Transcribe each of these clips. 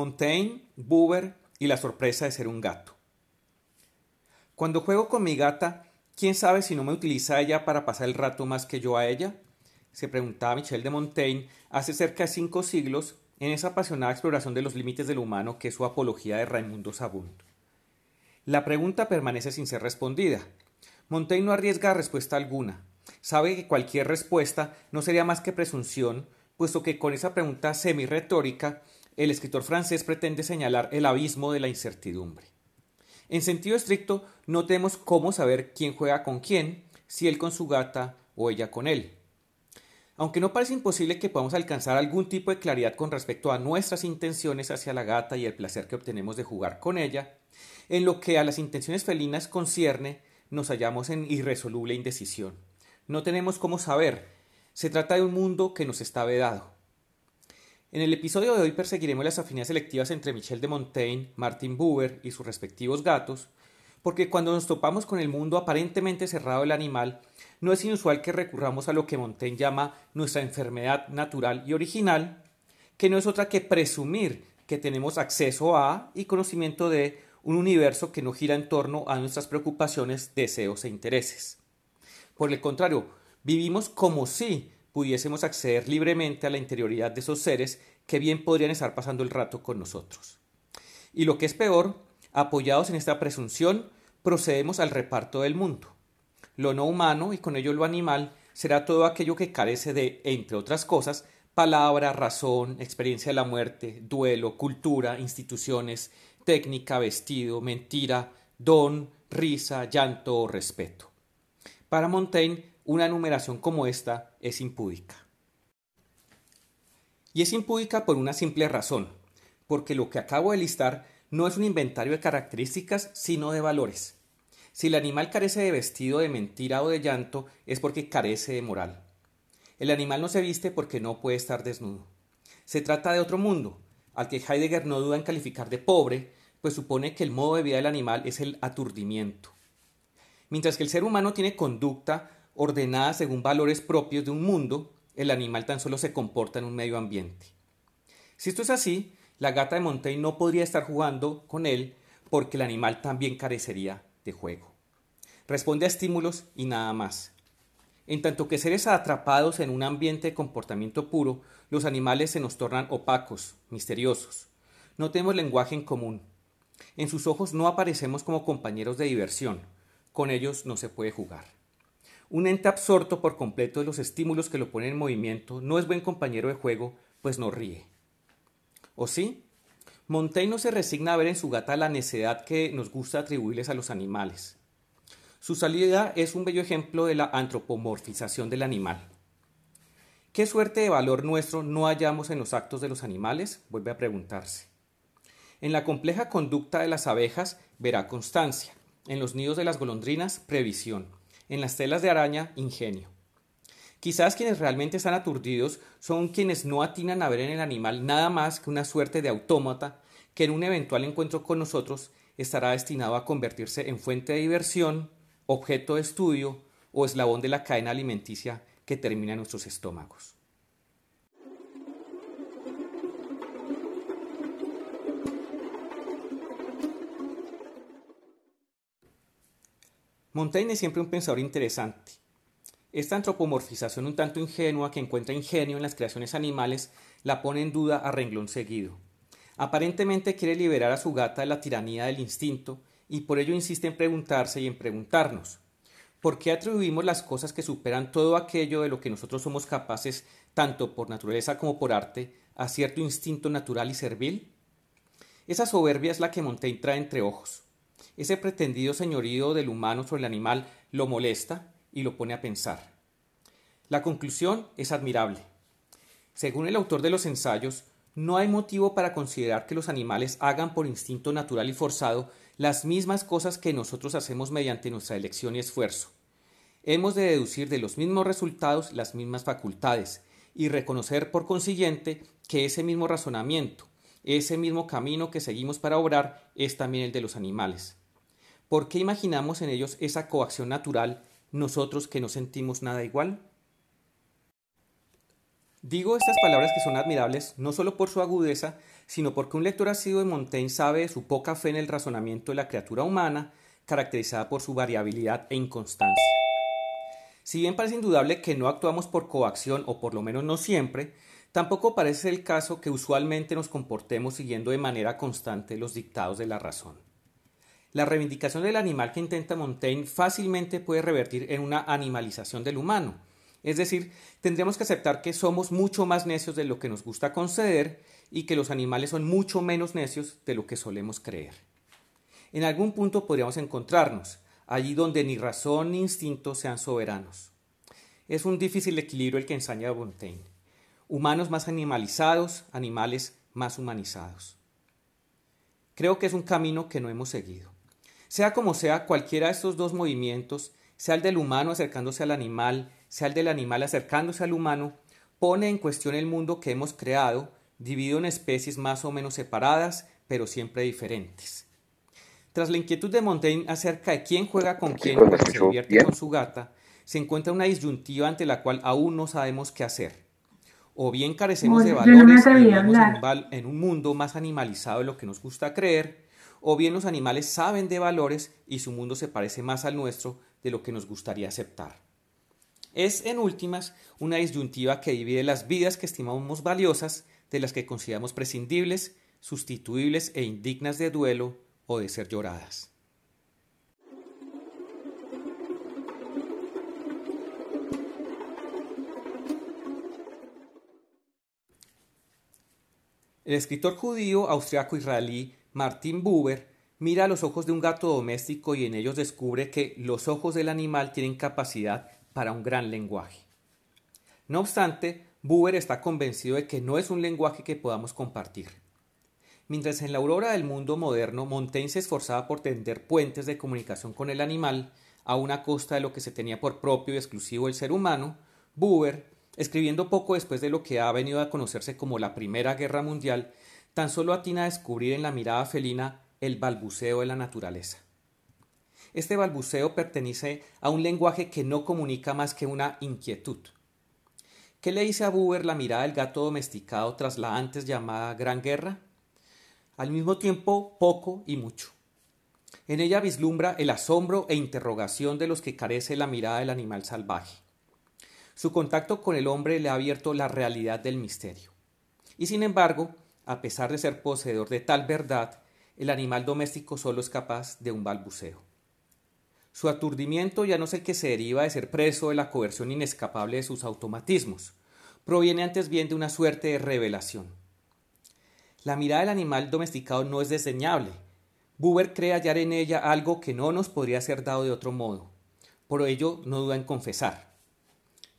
Montaigne, Buber y la sorpresa de ser un gato. Cuando juego con mi gata, ¿quién sabe si no me utiliza ella para pasar el rato más que yo a ella? Se preguntaba Michel de Montaigne hace cerca de cinco siglos en esa apasionada exploración de los límites del humano que es su apología de Raimundo Sabund. La pregunta permanece sin ser respondida. Montaigne no arriesga respuesta alguna. Sabe que cualquier respuesta no sería más que presunción, puesto que con esa pregunta semi-retórica el escritor francés pretende señalar el abismo de la incertidumbre. En sentido estricto, no tenemos cómo saber quién juega con quién, si él con su gata o ella con él. Aunque no parece imposible que podamos alcanzar algún tipo de claridad con respecto a nuestras intenciones hacia la gata y el placer que obtenemos de jugar con ella, en lo que a las intenciones felinas concierne, nos hallamos en irresoluble indecisión. No tenemos cómo saber. Se trata de un mundo que nos está vedado. En el episodio de hoy perseguiremos las afinidades selectivas entre Michel de Montaigne, Martin Buber y sus respectivos gatos, porque cuando nos topamos con el mundo aparentemente cerrado del animal, no es inusual que recurramos a lo que Montaigne llama nuestra enfermedad natural y original, que no es otra que presumir que tenemos acceso a y conocimiento de un universo que no gira en torno a nuestras preocupaciones, deseos e intereses. Por el contrario, vivimos como si pudiésemos acceder libremente a la interioridad de esos seres que bien podrían estar pasando el rato con nosotros. Y lo que es peor, apoyados en esta presunción, procedemos al reparto del mundo. Lo no humano y con ello lo animal será todo aquello que carece de, entre otras cosas, palabra, razón, experiencia de la muerte, duelo, cultura, instituciones, técnica, vestido, mentira, don, risa, llanto o respeto. Para Montaigne, una enumeración como esta es impúdica. Y es impúdica por una simple razón, porque lo que acabo de listar no es un inventario de características, sino de valores. Si el animal carece de vestido, de mentira o de llanto, es porque carece de moral. El animal no se viste porque no puede estar desnudo. Se trata de otro mundo, al que Heidegger no duda en calificar de pobre, pues supone que el modo de vida del animal es el aturdimiento. Mientras que el ser humano tiene conducta ordenada según valores propios de un mundo, el animal tan solo se comporta en un medio ambiente. Si esto es así, la gata de Montaigne no podría estar jugando con él porque el animal también carecería de juego. Responde a estímulos y nada más. En tanto que seres atrapados en un ambiente de comportamiento puro, los animales se nos tornan opacos, misteriosos. No tenemos lenguaje en común. En sus ojos no aparecemos como compañeros de diversión. Con ellos no se puede jugar. Un ente absorto por completo de los estímulos que lo ponen en movimiento no es buen compañero de juego, pues no ríe. ¿O sí? Montaigne no se resigna a ver en su gata la necedad que nos gusta atribuirles a los animales. Su salida es un bello ejemplo de la antropomorfización del animal. ¿Qué suerte de valor nuestro no hallamos en los actos de los animales? Vuelve a preguntarse. En la compleja conducta de las abejas verá constancia, en los nidos de las golondrinas previsión, en las telas de araña ingenio. Quizás quienes realmente están aturdidos son quienes no atinan a ver en el animal nada más que una suerte de autómata que en un eventual encuentro con nosotros estará destinado a convertirse en fuente de diversión, objeto de estudio o eslabón de la cadena alimenticia que termina en nuestros estómagos. Montaigne es siempre un pensador interesante. Esta antropomorfización un tanto ingenua que encuentra ingenio en las creaciones animales la pone en duda a renglón seguido. Aparentemente quiere liberar a su gata de la tiranía del instinto y por ello insiste en preguntarse y en preguntarnos ¿por qué atribuimos las cosas que superan todo aquello de lo que nosotros somos capaces, tanto por naturaleza como por arte, a cierto instinto natural y servil? Esa soberbia es la que Montaigne trae entre ojos. Ese pretendido señorío del humano sobre el animal lo molesta y lo pone a pensar. La conclusión es admirable. Según el autor de los ensayos, no hay motivo para considerar que los animales hagan por instinto natural y forzado las mismas cosas que nosotros hacemos mediante nuestra elección y esfuerzo. Hemos de deducir de los mismos resultados las mismas facultades y reconocer por consiguiente que ese mismo razonamiento, ese mismo camino que seguimos para obrar es también el de los animales. ¿Por qué imaginamos en ellos esa coacción natural nosotros que no sentimos nada igual? Digo estas palabras que son admirables no solo por su agudeza, sino porque un lector asiduo de Montaigne sabe de su poca fe en el razonamiento de la criatura humana, caracterizada por su variabilidad e inconstancia. Si bien parece indudable que no actuamos por coacción, o por lo menos no siempre, tampoco parece el caso que usualmente nos comportemos siguiendo de manera constante los dictados de la razón. La reivindicación del animal que intenta Montaigne fácilmente puede revertir en una animalización del humano, es decir, tendremos que aceptar que somos mucho más necios de lo que nos gusta conceder y que los animales son mucho menos necios de lo que solemos creer. En algún punto podríamos encontrarnos, allí donde ni razón ni instinto sean soberanos. Es un difícil equilibrio el que ensaña Montaigne. Humanos más animalizados, animales más humanizados. Creo que es un camino que no hemos seguido. Sea como sea, cualquiera de estos dos movimientos, sea el del humano acercándose al animal, sea el del animal acercándose al humano, pone en cuestión el mundo que hemos creado, dividido en especies más o menos separadas, pero siempre diferentes. Tras la inquietud de Montaigne acerca de quién juega con quién se divierte con su gata, se encuentra una disyuntiva ante la cual aún no sabemos qué hacer. O bien carecemos de valores y en un mundo más animalizado de lo que nos gusta creer, o bien los animales saben de valores y su mundo se parece más al nuestro de lo que nos gustaría aceptar. Es, en últimas, una disyuntiva que divide las vidas que estimamos valiosas de las que consideramos prescindibles, sustituibles e indignas de duelo o de ser lloradas. El escritor judío austriaco-israelí Martin Buber mira a los ojos de un gato doméstico y en ellos descubre que los ojos del animal tienen capacidad para un gran lenguaje. No obstante, Buber está convencido de que no es un lenguaje que podamos compartir. Mientras en la aurora del mundo moderno Montaigne se esforzaba por tender puentes de comunicación con el animal, a una costa de lo que se tenía por propio y exclusivo el ser humano, Buber, escribiendo poco después de lo que ha venido a conocerse como la Primera Guerra Mundial, tan solo atina a descubrir en la mirada felina el balbuceo de la naturaleza. Este balbuceo pertenece a un lenguaje que no comunica más que una inquietud. ¿Qué le dice a Buber la mirada del gato domesticado tras la antes llamada Gran Guerra? Al mismo tiempo, poco y mucho. En ella vislumbra el asombro e interrogación de los que carece la mirada del animal salvaje. Su contacto con el hombre le ha abierto la realidad del misterio. Y sin embargo, a pesar de ser poseedor de tal verdad, el animal doméstico solo es capaz de un balbuceo. Su aturdimiento ya no es el que se deriva de ser preso de la coerción inescapable de sus automatismos, proviene antes bien de una suerte de revelación. La mirada del animal domesticado no es desdeñable. Buber cree hallar en ella algo que no nos podría ser dado de otro modo. Por ello no duda en confesar.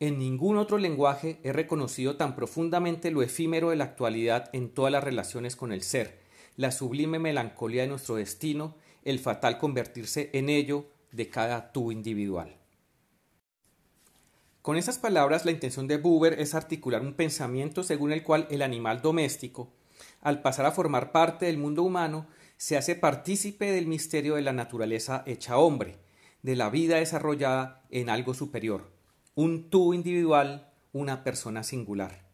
En ningún otro lenguaje he reconocido tan profundamente lo efímero de la actualidad en todas las relaciones con el ser, la sublime melancolía de nuestro destino, el fatal convertirse en ello de cada tú individual. Con esas palabras, la intención de Buber es articular un pensamiento según el cual el animal doméstico, al pasar a formar parte del mundo humano, se hace partícipe del misterio de la naturaleza hecha hombre, de la vida desarrollada en algo superior, un tú individual, una persona singular.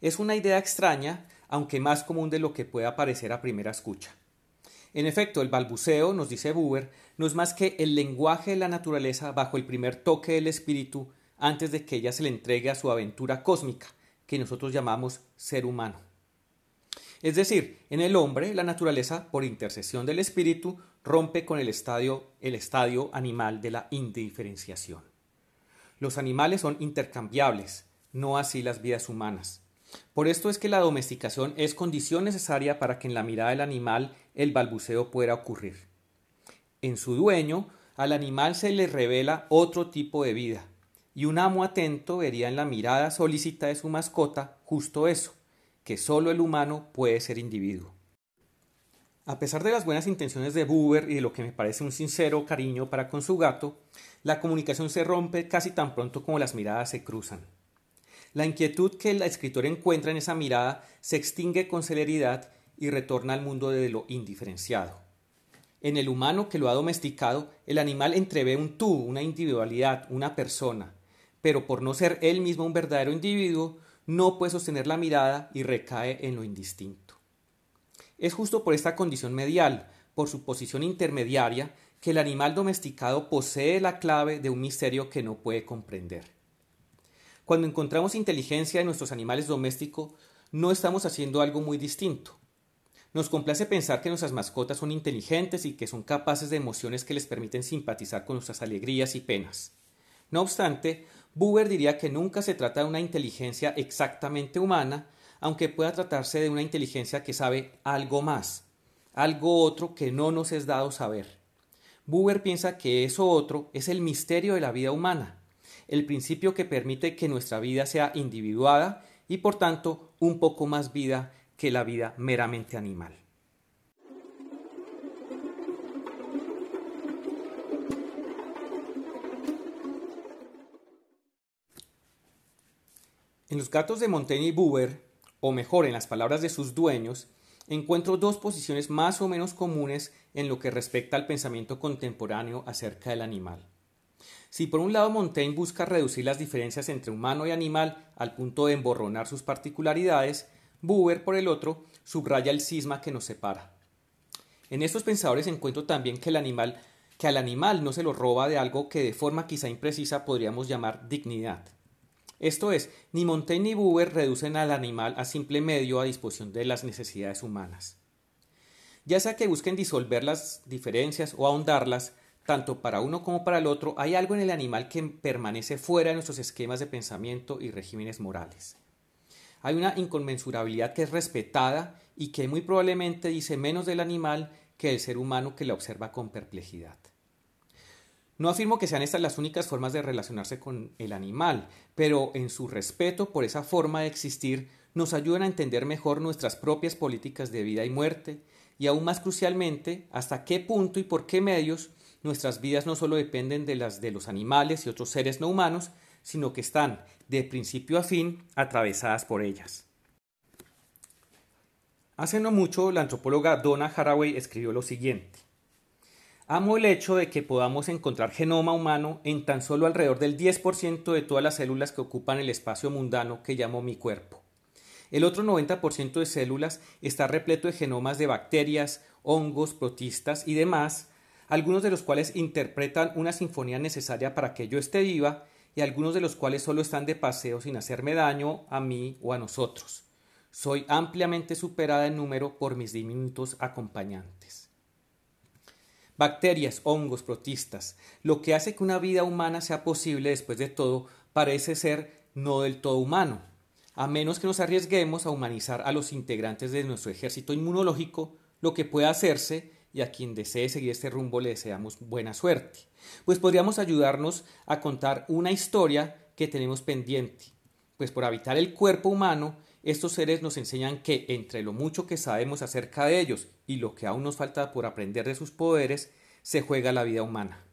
Es una idea extraña, aunque más común de lo que pueda parecer a primera escucha. En efecto, el balbuceo, nos dice Buber, no es más que el lenguaje de la naturaleza bajo el primer toque del espíritu antes de que ella se le entregue a su aventura cósmica, que nosotros llamamos ser humano. Es decir, en el hombre, la naturaleza, por intercesión del espíritu, rompe con el estadio, el estadio animal de la indiferenciación. Los animales son intercambiables, no así las vidas humanas. Por esto es que la domesticación es condición necesaria para que en la mirada del animal el balbuceo pueda ocurrir. En su dueño, al animal se le revela otro tipo de vida, y un amo atento vería en la mirada solícita de su mascota justo eso, que solo el humano puede ser individuo. A pesar de las buenas intenciones de Buber y de lo que me parece un sincero cariño para con su gato, la comunicación se rompe casi tan pronto como las miradas se cruzan. La inquietud que el escritor encuentra en esa mirada se extingue con celeridad y retorna al mundo de lo indiferenciado. En el humano que lo ha domesticado, el animal entrevé un tú, una individualidad, una persona, pero por no ser él mismo un verdadero individuo, no puede sostener la mirada y recae en lo indistinto. Es justo por esta condición medial, por su posición intermediaria, que el animal domesticado posee la clave de un misterio que no puede comprender. Cuando encontramos inteligencia en nuestros animales domésticos, no estamos haciendo algo muy distinto. Nos complace pensar que nuestras mascotas son inteligentes y que son capaces de emociones que les permiten simpatizar con nuestras alegrías y penas. No obstante, Buber diría que nunca se trata de una inteligencia exactamente humana, aunque pueda tratarse de una inteligencia que sabe algo más, algo otro que no nos es dado saber. Buber piensa que eso otro es el misterio de la vida humana, el principio que permite que nuestra vida sea individuada y por tanto un poco más vida que la vida meramente animal. En los gatos de Montaigne y Buber, o mejor en las palabras de sus dueños, encuentro dos posiciones más o menos comunes en lo que respecta al pensamiento contemporáneo acerca del animal. Si por un lado Montaigne busca reducir las diferencias entre humano y animal al punto de emborronar sus particularidades, Buber, por el otro, subraya el cisma que nos separa. En estos pensadores encuentro también que al animal no se lo roba de algo que de forma quizá imprecisa podríamos llamar dignidad. Esto es, ni Montaigne ni Buber reducen al animal a simple medio a disposición de las necesidades humanas. Ya sea que busquen disolver las diferencias o ahondarlas, tanto para uno como para el otro, hay algo en el animal que permanece fuera de nuestros esquemas de pensamiento y regímenes morales. Hay una inconmensurabilidad que es respetada y que muy probablemente dice menos del animal que del ser humano que la observa con perplejidad. No afirmo que sean estas las únicas formas de relacionarse con el animal, pero en su respeto por esa forma de existir nos ayudan a entender mejor nuestras propias políticas de vida y muerte, y aún más crucialmente, hasta qué punto y por qué medios nuestras vidas no solo dependen de las de los animales y otros seres no humanos, sino que están, de principio a fin, atravesadas por ellas. Hace no mucho, la antropóloga Donna Haraway escribió lo siguiente. Amo el hecho de que podamos encontrar genoma humano en tan solo alrededor del 10% de todas las células que ocupan el espacio mundano que llamo mi cuerpo. El otro 90% de células está repleto de genomas de bacterias, hongos, protistas y demás, algunos de los cuales interpretan una sinfonía necesaria para que yo esté viva y algunos de los cuales solo están de paseo sin hacerme daño a mí o a nosotros. Soy ampliamente superada en número por mis diminutos acompañantes bacterias, hongos, protistas. Lo que hace que una vida humana sea posible después de todo parece ser no del todo humano, a menos que nos arriesguemos a humanizar a los integrantes de nuestro ejército inmunológico, lo que pueda hacerse y a quien desee seguir este rumbo le deseamos buena suerte, pues podríamos ayudarnos a contar una historia que tenemos pendiente, pues por habitar el cuerpo humano estos seres nos enseñan que entre lo mucho que sabemos acerca de ellos y lo que aún nos falta por aprender de sus poderes, se juega la vida humana.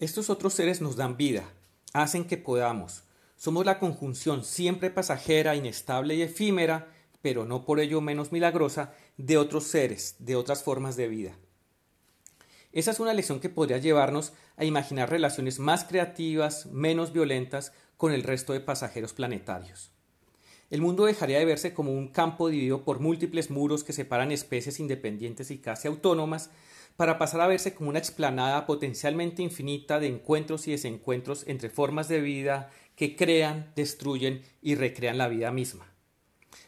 Estos otros seres nos dan vida, hacen que podamos. Somos la conjunción siempre pasajera, inestable y efímera, pero no por ello menos milagrosa, de otros seres, de otras formas de vida. Esa es una lección que podría llevarnos a imaginar relaciones más creativas, menos violentas con el resto de pasajeros planetarios. El mundo dejaría de verse como un campo dividido por múltiples muros que separan especies independientes y casi autónomas, para pasar a verse como una explanada potencialmente infinita de encuentros y desencuentros entre formas de vida que crean, destruyen y recrean la vida misma.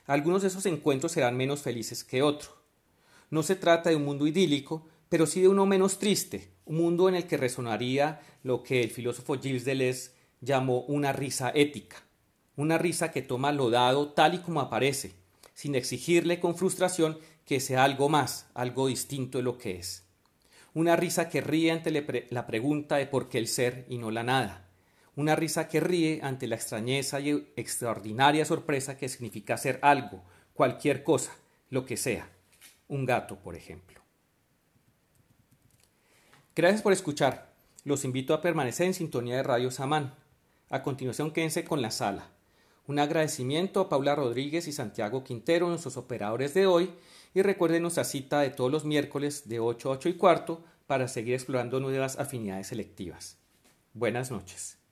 Algunos de esos encuentros serán menos felices que otros. No se trata de un mundo idílico, pero sí de uno menos triste, un mundo en el que resonaría lo que el filósofo Gilles Deleuze llamó una risa ética una risa que toma lo dado tal y como aparece, sin exigirle con frustración que sea algo más, algo distinto de lo que es. Una risa que ríe ante la pregunta de por qué el ser y no la nada. Una risa que ríe ante la extrañeza y extraordinaria sorpresa que significa ser algo, cualquier cosa, lo que sea. Un gato, por ejemplo. Gracias por escuchar. Los invito a permanecer en sintonía de Radio Samán. A continuación, quédense con la sala. Un agradecimiento a Paula Rodríguez y Santiago Quintero, nuestros operadores de hoy, y recuerden nuestra cita de todos los miércoles de 8 a 8 y cuarto para seguir explorando nuevas afinidades selectivas. Buenas noches.